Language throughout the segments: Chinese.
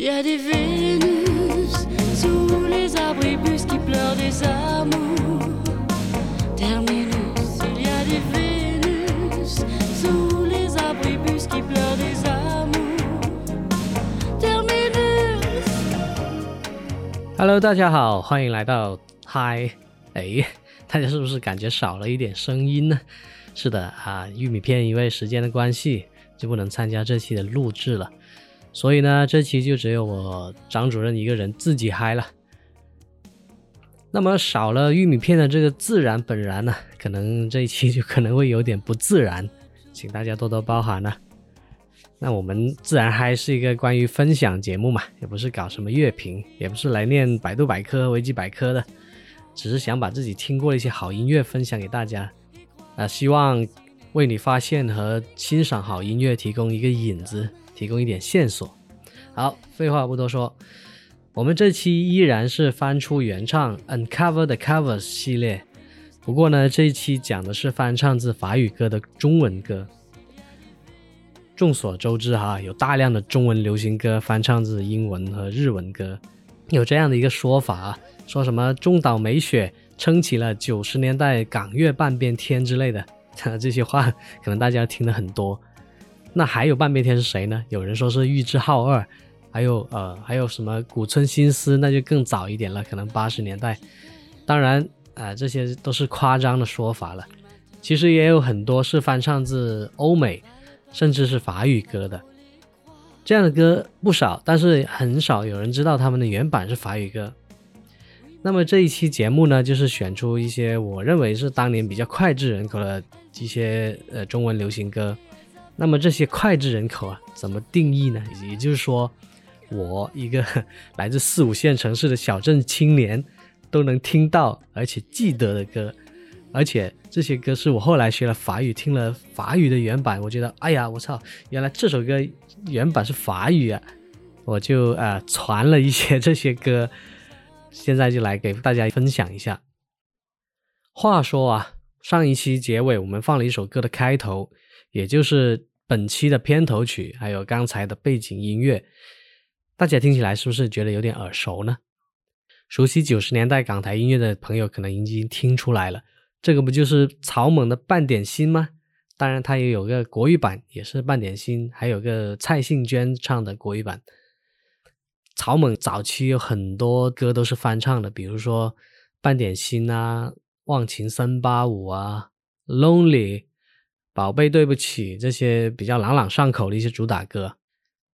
Il y a des Vénus sous les arbres et bus qui pleurent des amours. Terminus, il y a des Vénus sous les arbres et bus qui pleurent des amours. Terminus. Hello，大家好，欢迎来到嗨。哎，大家是不是感觉少了一点声音呢？是的啊，玉米片因为时间的关系就不能参加这期的录制了，所以呢，这期就只有我张主任一个人自己嗨了。那么少了玉米片的这个自然本然呢，可能这一期就可能会有点不自然，请大家多多包涵啊。那我们自然嗨是一个关于分享节目嘛，也不是搞什么乐评，也不是来念百度百科、维基百科的，只是想把自己听过的一些好音乐分享给大家。啊，希望为你发现和欣赏好音乐提供一个引子，提供一点线索。好，废话不多说，我们这期依然是翻出原唱《Uncover the Covers》系列，不过呢，这一期讲的是翻唱自法语歌的中文歌。众所周知哈，有大量的中文流行歌翻唱自英文和日文歌，有这样的一个说法，说什么中岛美雪撑起了九十年代港乐半边天之类的，这些话可能大家听的很多。那还有半边天是谁呢？有人说是玉置浩二，还有呃还有什么古村新司，那就更早一点了，可能八十年代。当然啊，这些都是夸张的说法了。其实也有很多是翻唱自欧美。甚至是法语歌的，这样的歌不少，但是很少有人知道他们的原版是法语歌。那么这一期节目呢，就是选出一些我认为是当年比较脍炙人口的一些呃中文流行歌。那么这些脍炙人口啊，怎么定义呢？也就是说，我一个 来自四五线城市的小镇青年都能听到而且记得的歌。而且这些歌是我后来学了法语，听了法语的原版，我觉得，哎呀，我操，原来这首歌原版是法语啊！我就呃传了一些这些歌，现在就来给大家分享一下。话说啊，上一期结尾我们放了一首歌的开头，也就是本期的片头曲，还有刚才的背景音乐，大家听起来是不是觉得有点耳熟呢？熟悉九十年代港台音乐的朋友可能已经听出来了。这个不就是草蜢的《半点心》吗？当然，它也有个国语版，也是《半点心》，还有个蔡幸娟唱的国语版。草蜢早期有很多歌都是翻唱的，比如说《半点心》啊，《忘情三八五》啊，《Lonely》、《宝贝对不起》这些比较朗朗上口的一些主打歌。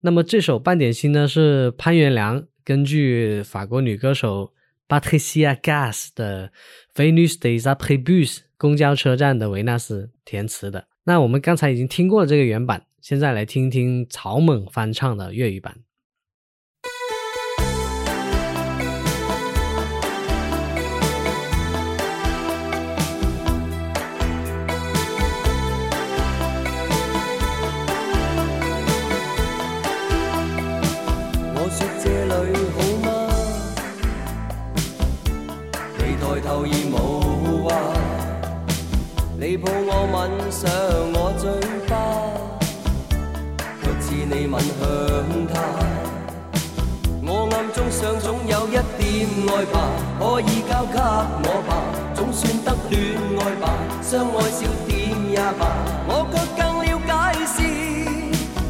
那么这首《半点心》呢，是潘元良根据法国女歌手。Patricia Gas 的《Venus Desa Prebus》公交车站的维纳斯填词的。那我们刚才已经听过了这个原版，现在来听听草蜢翻唱的粤语版。你抬头而无话，你抱我吻上我嘴巴，却似你吻向他。我暗中想总有一点爱吧，可以交给我吧，总算得恋爱吧，相爱少点也罢，我却更了解是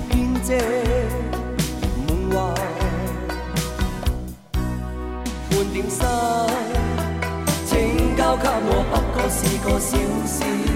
编织是个小小。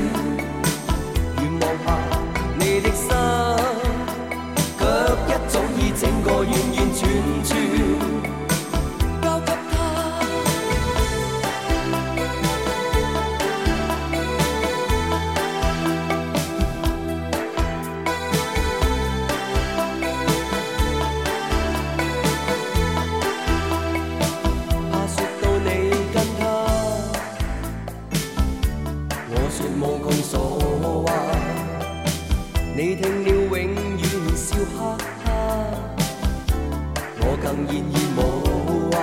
然而无话，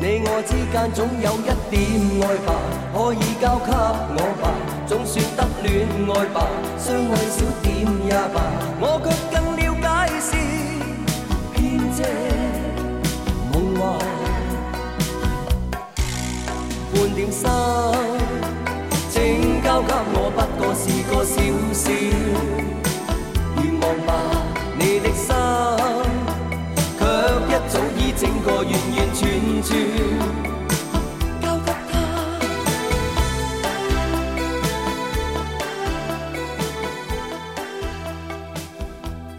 你我之间总有一点爱吧，可以交给我吧，总算得恋爱吧，相爱少点也罢，我却更了解是偏执梦话，半点心，请交给我，不过是个小小。整個完完全全。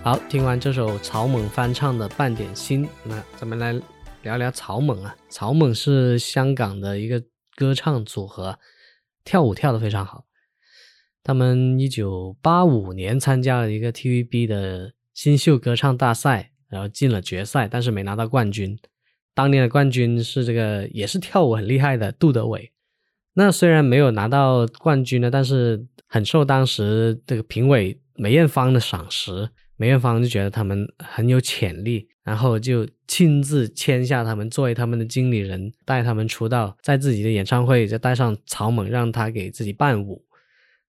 好，听完这首草蜢翻唱的《半点心》，那咱们来聊聊草蜢啊。草蜢是香港的一个歌唱组合，跳舞跳得非常好。他们一九八五年参加了一个 TVB 的新秀歌唱大赛，然后进了决赛，但是没拿到冠军。当年的冠军是这个也是跳舞很厉害的杜德伟。那虽然没有拿到冠军呢，但是很受当时这个评委梅艳芳的赏识。梅艳芳就觉得他们很有潜力，然后就亲自签下他们，作为他们的经理人，带他们出道，在自己的演唱会就带上草蜢，让他给自己伴舞。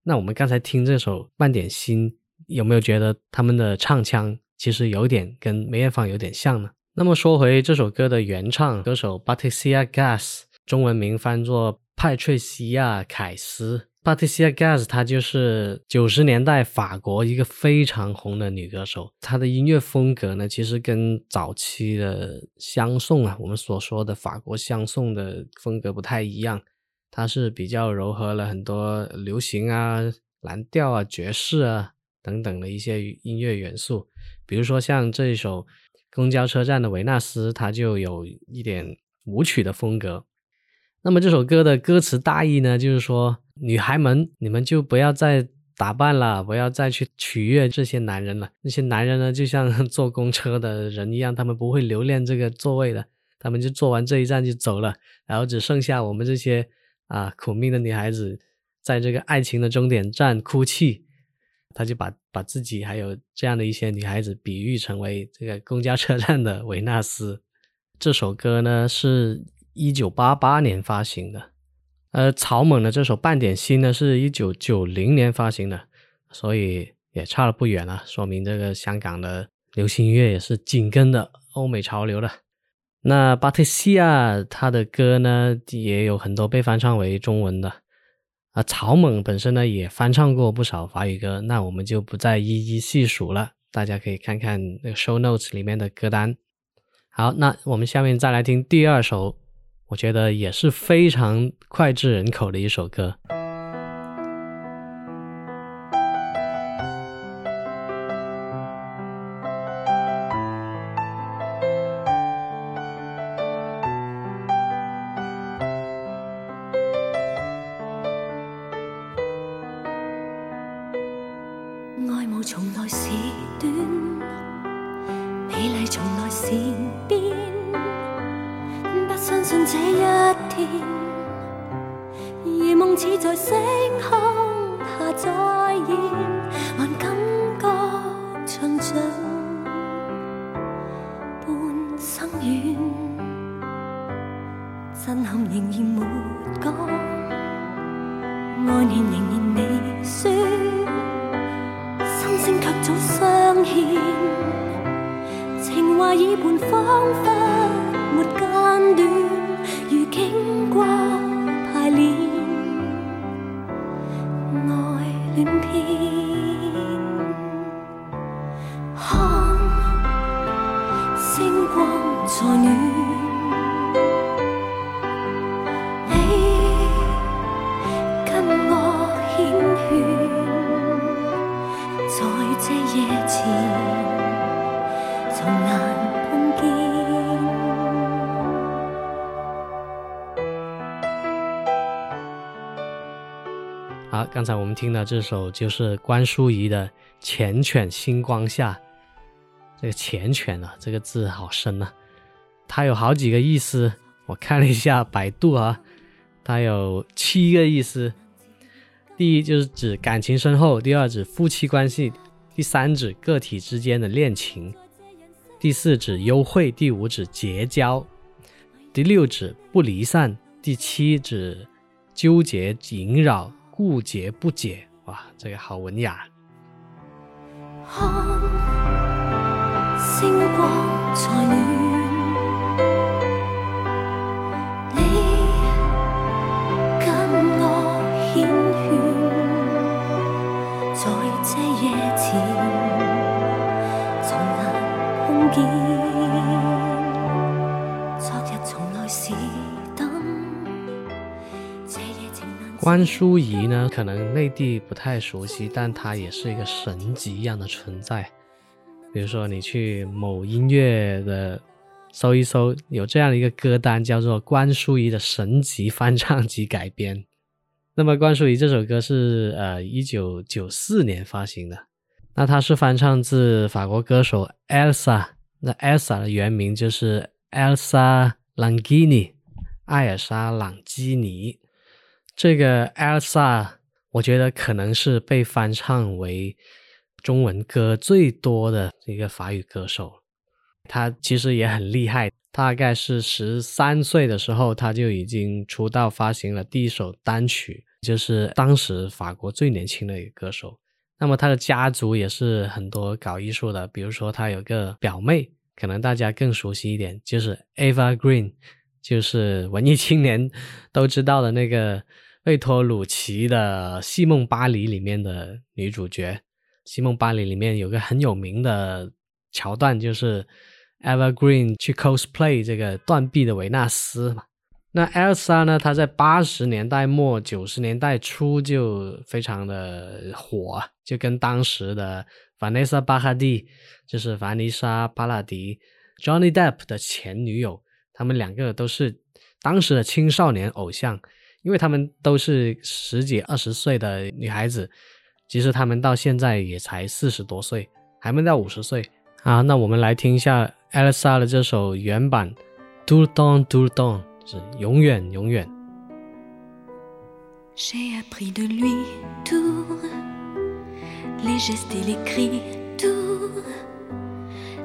那我们刚才听这首《半点心》，有没有觉得他们的唱腔其实有点跟梅艳芳有点像呢？那么说回这首歌的原唱歌手 Patricia Gas，中文名翻作派翠西亚·凯斯。Patricia Gas，她就是九十年代法国一个非常红的女歌手。她的音乐风格呢，其实跟早期的香颂啊，我们所说的法国香颂的风格不太一样。它是比较糅合了很多流行啊、蓝调啊、爵士啊等等的一些音乐元素。比如说像这一首《公交车站的维纳斯》，它就有一点舞曲的风格。那么这首歌的歌词大意呢，就是说，女孩们，你们就不要再打扮了，不要再去取悦这些男人了。那些男人呢，就像 坐公车的人一样，他们不会留恋这个座位的，他们就坐完这一站就走了，然后只剩下我们这些啊苦命的女孩子，在这个爱情的终点站哭泣。他就把把自己还有这样的一些女孩子比喻成为这个公交车站的维纳斯。这首歌呢是。一九八八年发行的，呃，草蜢的这首《半点心》呢，是一九九零年发行的，所以也差了不远了，说明这个香港的流行音乐也是紧跟的欧美潮流的。那巴特西亚他的歌呢，也有很多被翻唱为中文的，啊，草蜢本身呢也翻唱过不少法语歌，那我们就不再一一细数了，大家可以看看那个 show notes 里面的歌单。好，那我们下面再来听第二首。我觉得也是非常脍炙人口的一首歌。麗從來是變。不相信這一天，如夢似在星空下再現，還感覺像像半生緣，震撼仍然沒講，愛念仍然未說，心聲卻早相牽，情话耳畔仿佛没间断如经过刚才我们听的这首就是关淑怡的《缱绻星光下》。这个“缱绻”啊，这个字好深啊，它有好几个意思。我看了一下百度啊，它有七个意思。第一就是指感情深厚，第二指夫妻关系，第三指个体之间的恋情，第四指幽会，第五指结交，第六指不离散，第七指纠结萦绕。顾结不解，哇，这个好文雅。星光在关淑怡呢，可能内地不太熟悉，但她也是一个神级一样的存在。比如说，你去某音乐的搜一搜，有这样的一个歌单，叫做关淑怡的神级翻唱及改编。那么，关淑怡这首歌是呃一九九四年发行的，那它是翻唱自法国歌手 Elsa，那 Elsa 的原名就是 Elsa Langini，艾尔莎·朗基尼。这个 Elsa，我觉得可能是被翻唱为中文歌最多的一个法语歌手。他其实也很厉害，大概是十三岁的时候，他就已经出道，发行了第一首单曲，就是当时法国最年轻的一个歌手。那么他的家族也是很多搞艺术的，比如说他有个表妹，可能大家更熟悉一点，就是 Ava Green，就是文艺青年都知道的那个贝托鲁奇的《西梦巴黎》里面的女主角。《西梦巴黎》里面有个很有名的桥段，就是 Evergreen 去 cosplay 这个断臂的维纳斯嘛。那 Elsa 呢？她在八十年代末、九十年代初就非常的火，就跟当时的 Vanessa 巴哈蒂，就是凡妮莎·巴拉迪 （Johnny Depp） 的前女友，他们两个都是当时的青少年偶像，因为他们都是十几、二十岁的女孩子，其实他们到现在也才四十多岁，还没到五十岁啊。那我们来听一下 Elsa 的这首原版《Do Don Do Don》。是永远永远。J'ai appris de lui tout, les gestes et les cris, tout,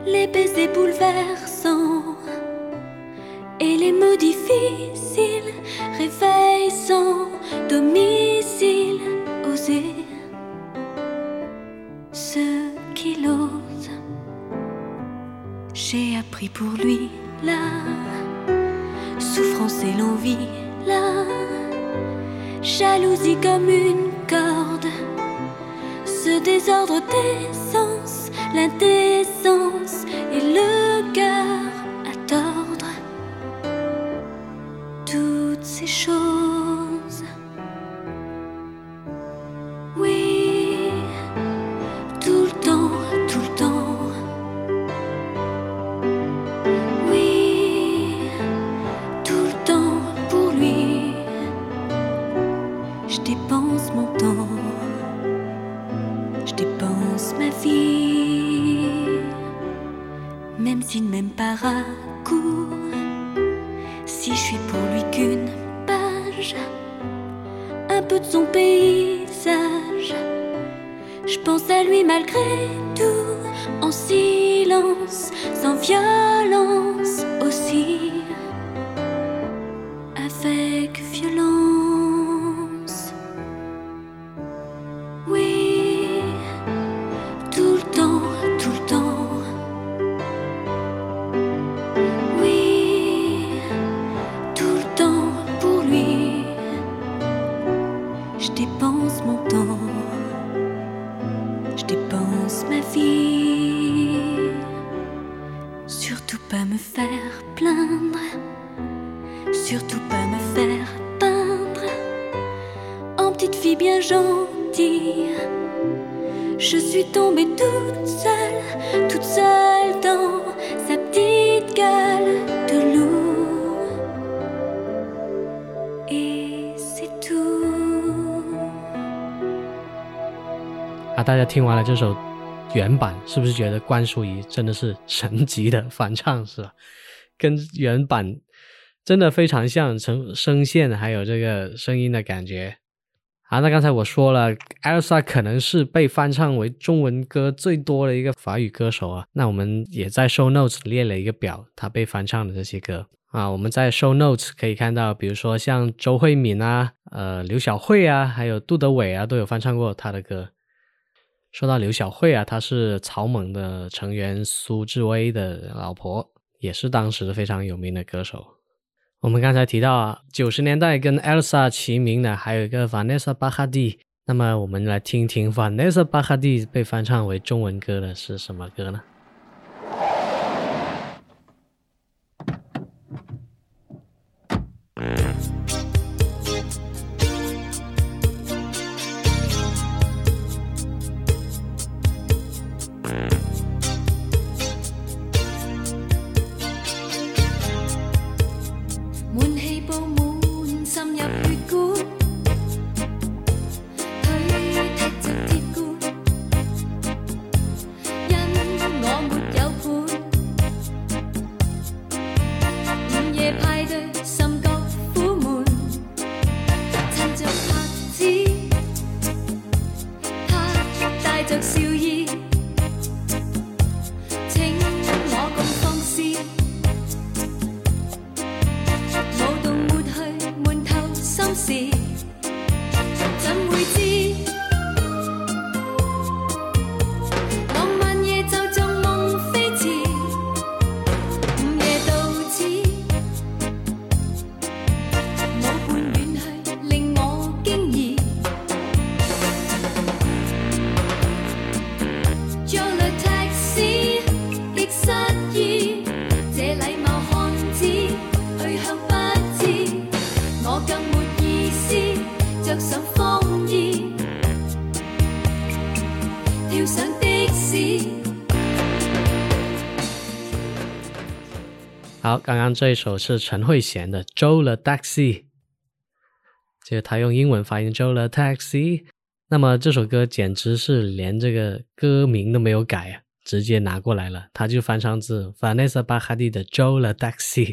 les baisers bouleversants et les mots difficiles, réveil sans domicile, oser ce qu'il ose. J'ai appris pour lui la souffrance et l'envie, la jalousie comme une corde, ce désordre des sens, l'indécence et le cœur 啊，大家听完了这首原版，是不是觉得关淑怡真的是神级的翻唱，是吧？跟原版真的非常像，声声线还有这个声音的感觉。啊，那刚才我说了，Elsa 可能是被翻唱为中文歌最多的一个法语歌手啊。那我们也在 Show Notes 列了一个表，他被翻唱的这些歌啊。我们在 Show Notes 可以看到，比如说像周慧敏啊、呃刘晓慧啊，还有杜德伟啊，都有翻唱过他的歌。说到刘晓慧啊，她是草蜢的成员苏志威的老婆，也是当时非常有名的歌手。我们刚才提到啊，九十年代跟 Elsa 齐名的还有一个 Vanessa b a h a d i。那么我们来听听 Vanessa b a h a d i 被翻唱为中文歌的是什么歌呢？亦失意，这礼貌汉子去向不知，我更没意思，着上风衣，跳上的士。好，刚刚这一首是陈慧娴的《Joe the Taxi》，就是他用英文发音 Joe the Taxi。那么这首歌简直是连这个歌名都没有改啊，直接拿过来了，他就翻唱自法内斯巴哈蒂的《Joe the Taxi》。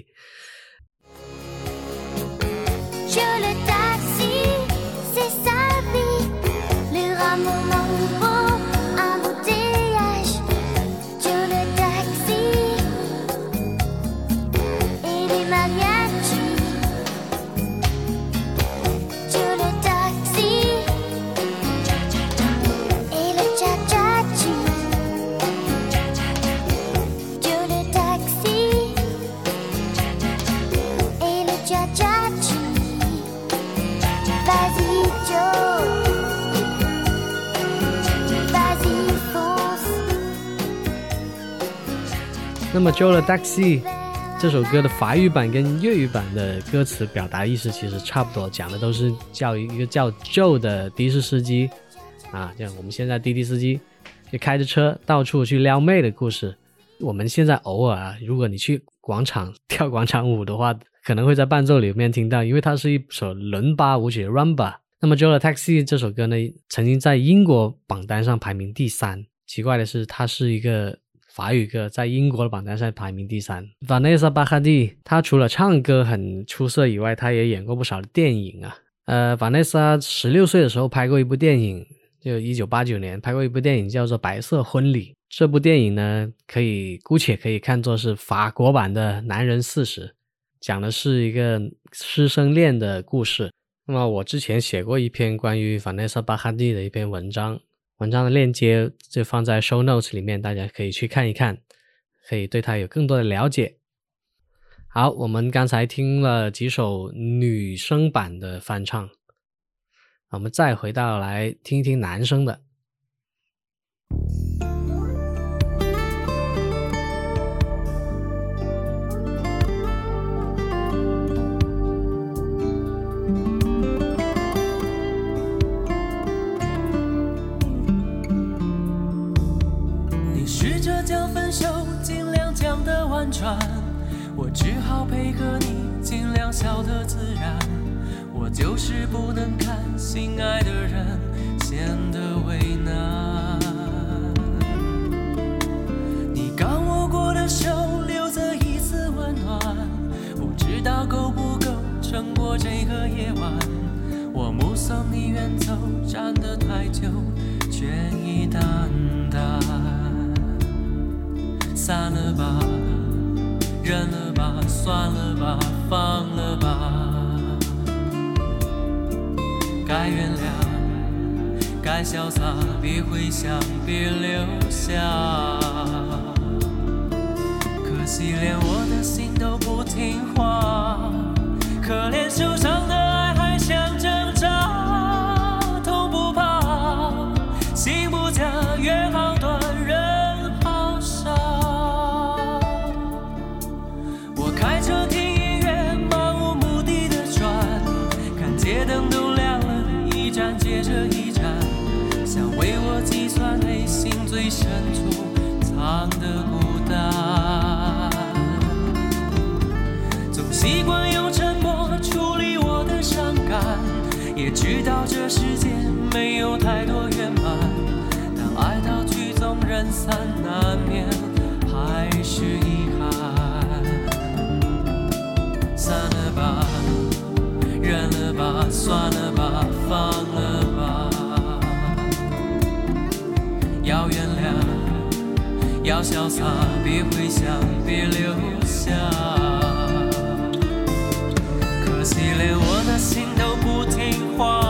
那么《Joe the Taxi》这首歌的法语版跟粤语版的歌词表达意思其实差不多，讲的都是叫一个叫 Joe 的的士司机啊，像我们现在滴滴司机，就开着车到处去撩妹的故事。我们现在偶尔啊，如果你去广场跳广场舞的话，可能会在伴奏里面听到，因为它是一首伦巴舞曲 （rumba）。那么《Joe the Taxi》这首歌呢，曾经在英国榜单上排名第三。奇怪的是，它是一个法语歌，在英国的榜单上排名第三。Vanessa b a h a d i 她除了唱歌很出色以外，她也演过不少电影啊。呃，Vanessa 十六岁的时候拍过一部电影，就一九八九年拍过一部电影叫做《白色婚礼》。这部电影呢，可以姑且可以看作是法国版的《男人四十》，讲的是一个师生恋的故事。那么我之前写过一篇关于 Vanessa b a h a d i 的一篇文章，文章的链接就放在 show notes 里面，大家可以去看一看，可以对它有更多的了解。好，我们刚才听了几首女生版的翻唱，我们再回到来听一听男生的。转，我只好配合你，尽量笑得自然。我就是不能看心爱的人显得为难。你刚握过的手留着一丝温暖，不知道够不够撑过这个夜晚。我目送你远走，站得太久，倦意淡淡。散了吧，忍了吧，算了吧，放了吧。该原谅，该潇洒，别回想，别留下。可惜连我的心都没有太多圆满，但爱到曲终人散，难免还是遗憾。散了吧，忍了吧，算了吧，放了吧。要原谅，要潇洒，别回想，别留下。可惜连我的心都不听话，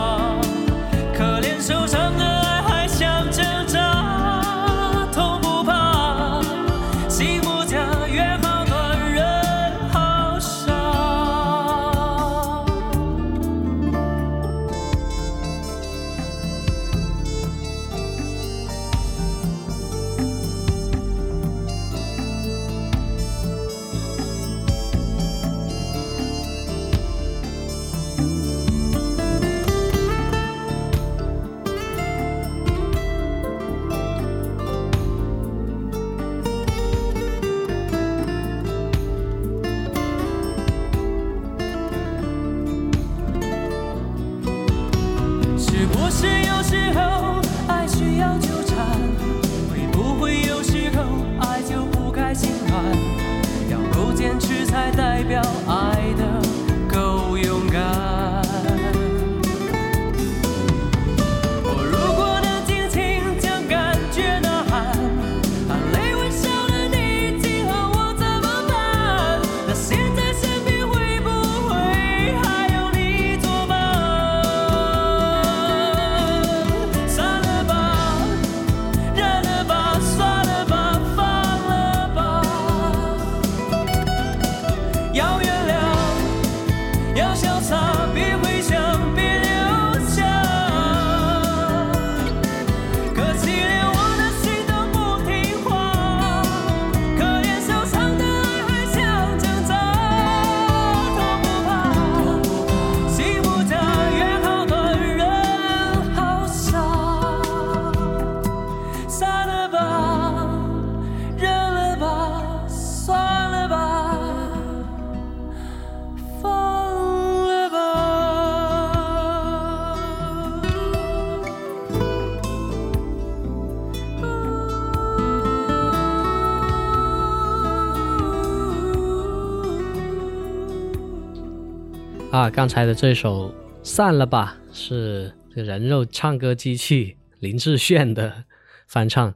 啊，刚才的这首《散了吧》是这人肉唱歌机器 林志炫的翻唱。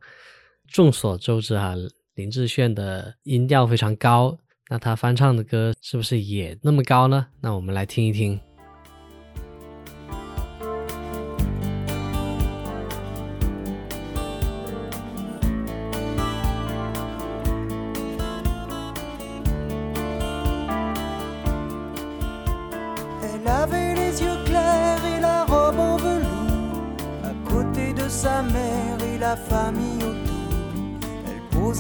众所周知啊，林志炫的音调非常高，那他翻唱的歌是不是也那么高呢？那我们来听一听。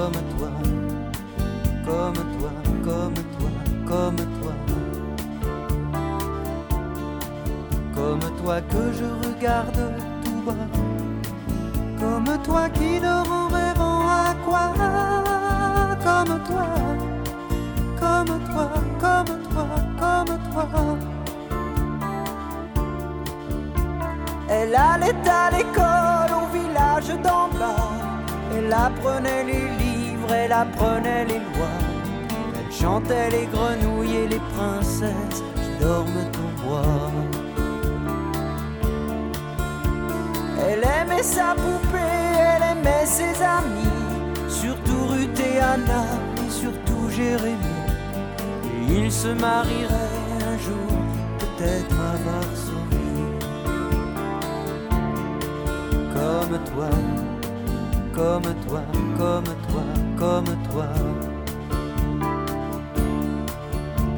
comme toi, comme toi, comme toi, comme toi, comme toi que je regarde tout bas, comme toi qui dort en rêvant à quoi, comme toi, comme toi, comme toi, comme toi. Elle allait à l'école au village d'en bas. Elle apprenait livres, elle apprenait les lois. Elle chantait les grenouilles et les princesses qui dorment au bois. Elle aimait sa poupée, elle aimait ses amis, surtout Ruth et Anna et surtout Jérémie. Et ils se marieraient un jour, peut-être à Varsovie. comme toi, comme toi, comme toi, comme toi,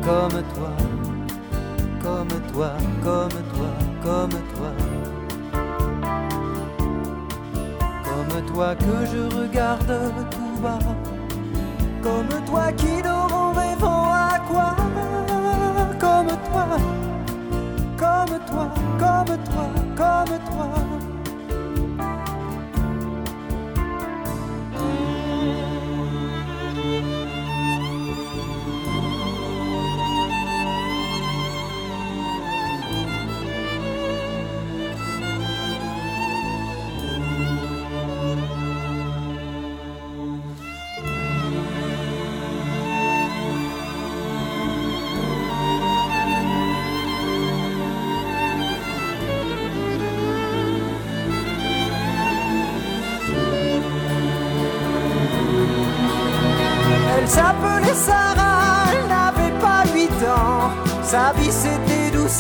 comme toi, comme toi, comme toi, comme toi, comme toi que je regarde tout bas, comme toi qui dort en rêvant à quoi, comme toi, comme toi, comme toi, comme toi.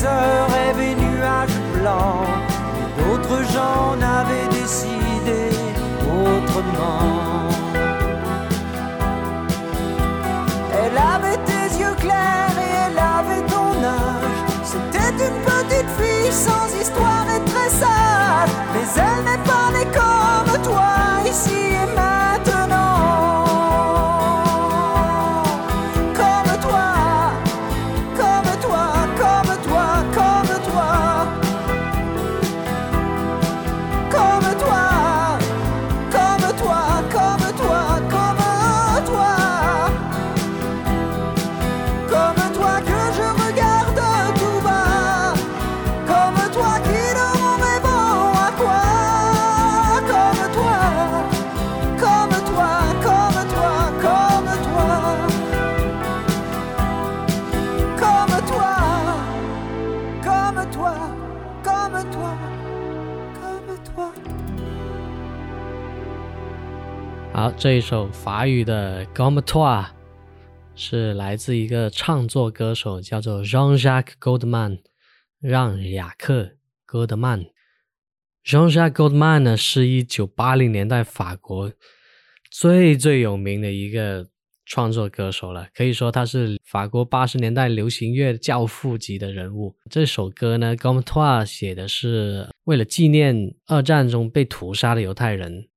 sun. 这一首法语的《Gomme Toi》是来自一个唱作歌手，叫做 Jean-Jacques Goldman，让雅克·戈德曼。Jean-Jacques Goldman 呢，是一九八零年代法国最最有名的一个创作歌手了，可以说他是法国八十年代流行乐教父级的人物。这首歌呢，《Gomme Toi》写的是为了纪念二战中被屠杀的犹太人。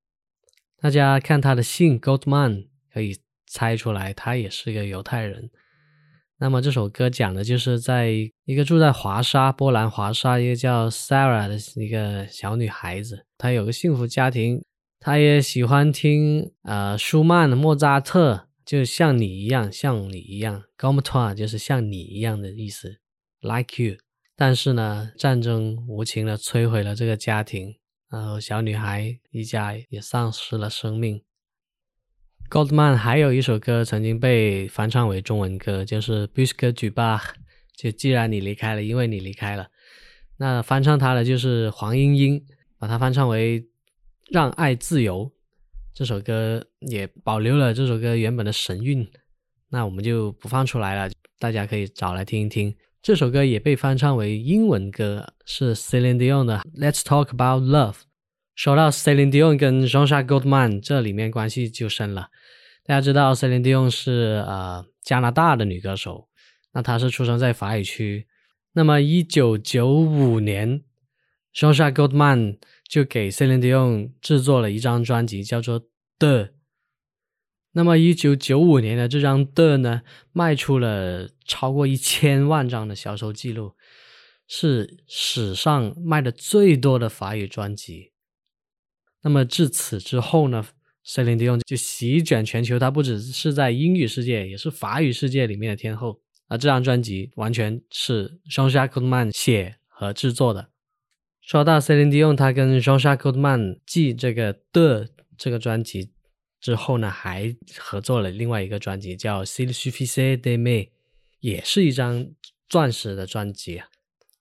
大家看他的姓 Goldman，可以猜出来他也是个犹太人。那么这首歌讲的就是在一个住在华沙，波兰华沙一个叫 Sarah 的一个小女孩子，她有个幸福家庭，她也喜欢听呃舒曼、莫扎特，就像你一样，像你一样 g o m t o i 就是像你一样的意思，like you。但是呢，战争无情的摧毁了这个家庭，然后小女孩一家也丧失了生命。Goldman 还有一首歌曾经被翻唱为中文歌，就是《Puisque tu b a》，就既然你离开了，因为你离开了。那翻唱它的就是黄莺莺，把它翻唱为《让爱自由》。这首歌也保留了这首歌原本的神韵，那我们就不放出来了，大家可以找来听一听。这首歌也被翻唱为英文歌，是 Celine Dion 的《Let's Talk About Love》。说到 Celine Dion 跟 Jean-Jacques Goldman，这里面关系就深了。大家知道 Celine Dion 是呃加拿大的女歌手，那她是出生在法语区。那么一九九五年，Jean-Jacques Goldman 就给 Celine Dion 制作了一张专辑，叫做《The》。那么一九九五年的这张《的》呢，卖出了超过一千万张的销售记录，是史上卖的最多的法语专辑。那么至此之后呢，Celine Dion 就席卷全球，她不只是在英语世界，也是法语世界里面的天后。而这张专辑完全是 Jean-Jacques Goldman 写和制作的。说到 Celine Dion，她跟 Jean-Jacques Goldman 记这个的这个专辑之后呢，还合作了另外一个专辑叫《S'il suffisait d'aimer》，也是一张钻石的专辑。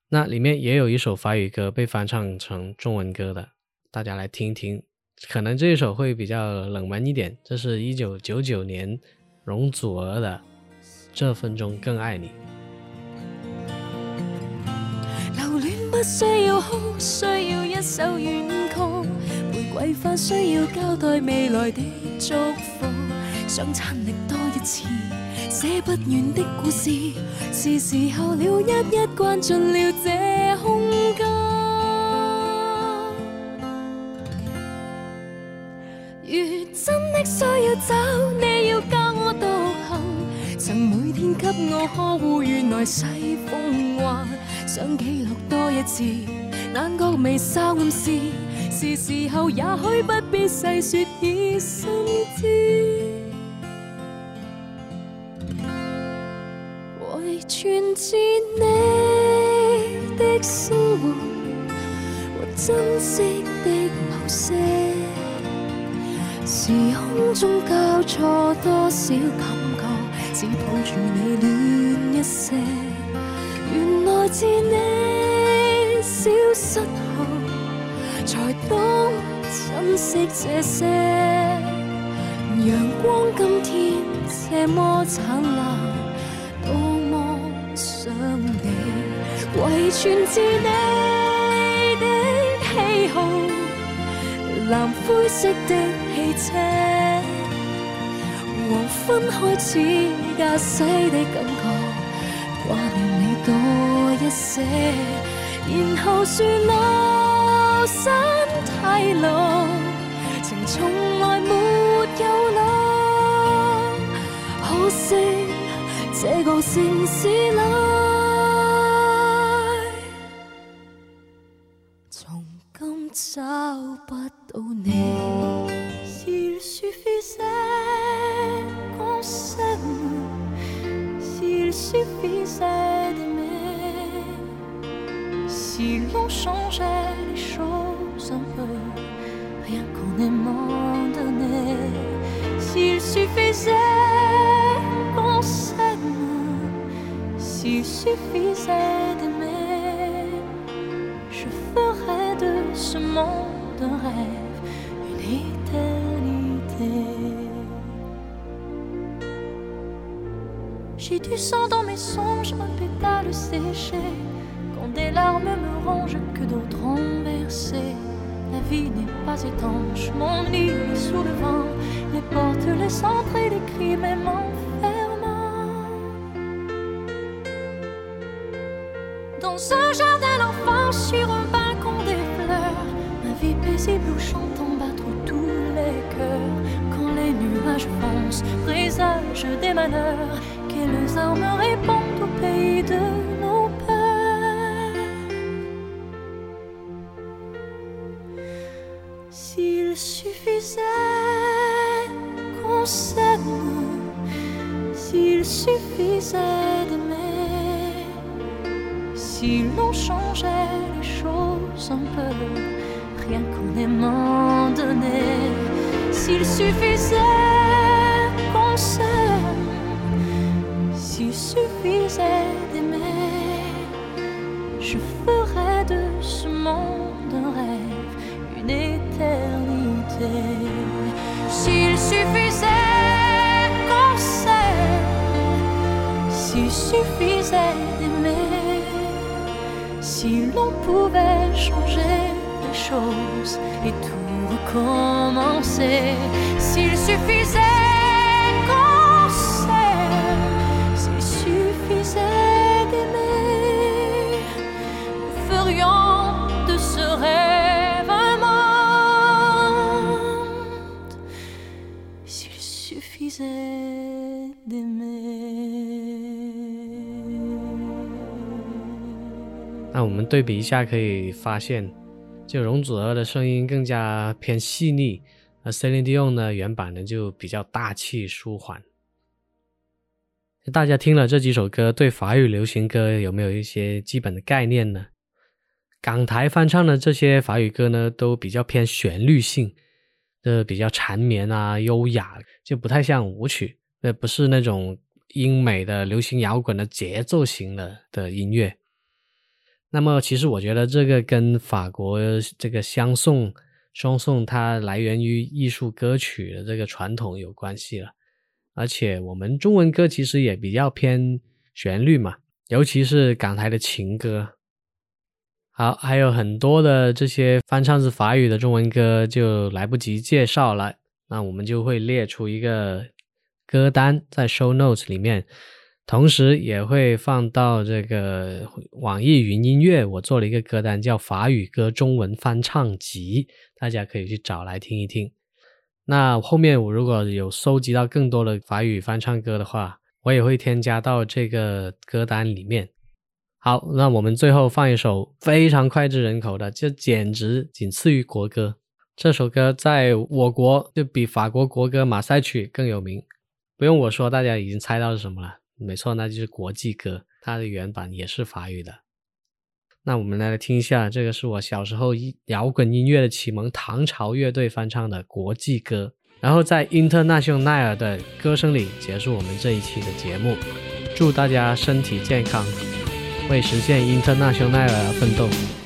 那里面也有一首法语歌被翻唱成中文歌的。大家来听一听，可能这一首会比较冷门一点。这是一九九九年容祖儿的《这分钟更爱你》。留恋不需要哭，需要一首怨曲。玫瑰花需要交代未來的祝福，想親歷多一次，寫不完的故事，是時候了，一一關進了這空間。如真的需要走，你要教我独行。曾每天給我呵护，原來世風華。想記錄多一次，眼角眉梢暗示，是時候也許不必細説已心知。為傳至你的生活和珍惜的某些。時空中交錯多少感覺，只抱住你暖一些。原來自你消失，才懂珍惜這些。陽光今天这么灿烂，多么想你，遗传自你的喜好，蓝灰色的汽车，黄昏开始驾驶的感觉，挂念你多一些，然后说路身太老，情从来没有老，可惜这个城市里，从今找不到你。S'il suffisait qu'on s'aime, s'il suffisait d'aimer, si l'on changeait suffisait d'aimer, je ferais de ce monde un rêve, une éternité. J'ai du sang dans mes songes, un pétale séché. Quand des larmes me rongent, que d'autres ont versé. La vie n'est pas étanche, mon lit est sous le vent. Les portes, les centres les cris, même Dans un jardin d'enfants, sur un balcon des fleurs, ma vie paisible où chantant battre tous les cœurs. Quand les nuages foncent, présage des malheurs, quelles armes répondent au pays de nos peurs? S'il suffisait qu'on s'aime, s'il suffisait si l'on changeait les choses un peu, rien qu'en aimant donner, s'il suffisait qu'on s'aime, s'il suffisait d'aimer, je ferais de ce monde un rêve, une éternité. S'il suffisait qu'on s'aime, s'il suffisait d'aimer, l'on pouvait changer les choses et tout recommencer, s'il suffisait qu'on s'aime, s'il suffisait d'aimer, nous ferions de ce rêve un monde, s'il suffisait 我们对比一下，可以发现，就容祖儿的声音更加偏细腻，而 Celine Dion 呢原版呢就比较大气舒缓。大家听了这几首歌，对法语流行歌有没有一些基本的概念呢？港台翻唱的这些法语歌呢，都比较偏旋律性，呃，比较缠绵啊、优雅，就不太像舞曲，呃，不是那种英美的流行摇滚的节奏型的的音乐。那么，其实我觉得这个跟法国这个相送双送它来源于艺术歌曲的这个传统有关系了。而且我们中文歌其实也比较偏旋律嘛，尤其是港台的情歌。好，还有很多的这些翻唱自法语的中文歌就来不及介绍了，那我们就会列出一个歌单在 show notes 里面，同时也会放到这个网易云音乐，我做了一个歌单叫法语歌中文翻唱集，大家可以去找来听一听。那后面我如果有收集到更多的法语翻唱歌的话，我也会添加到这个歌单里面。好，那我们最后放一首非常脍炙人口的，这简直仅次于国歌。这首歌在我国就比法国国歌《马赛曲》更有名，不用我说，大家已经猜到是什么了。没错，那就是国际歌，它的原版也是法语的。那我们来听一下，这个是我小时候摇滚音乐的启蒙，唐朝乐队翻唱的国际歌。然后在 International 的歌声里结束我们这一期的节目。祝大家身体健康，为实现 International 而奋斗。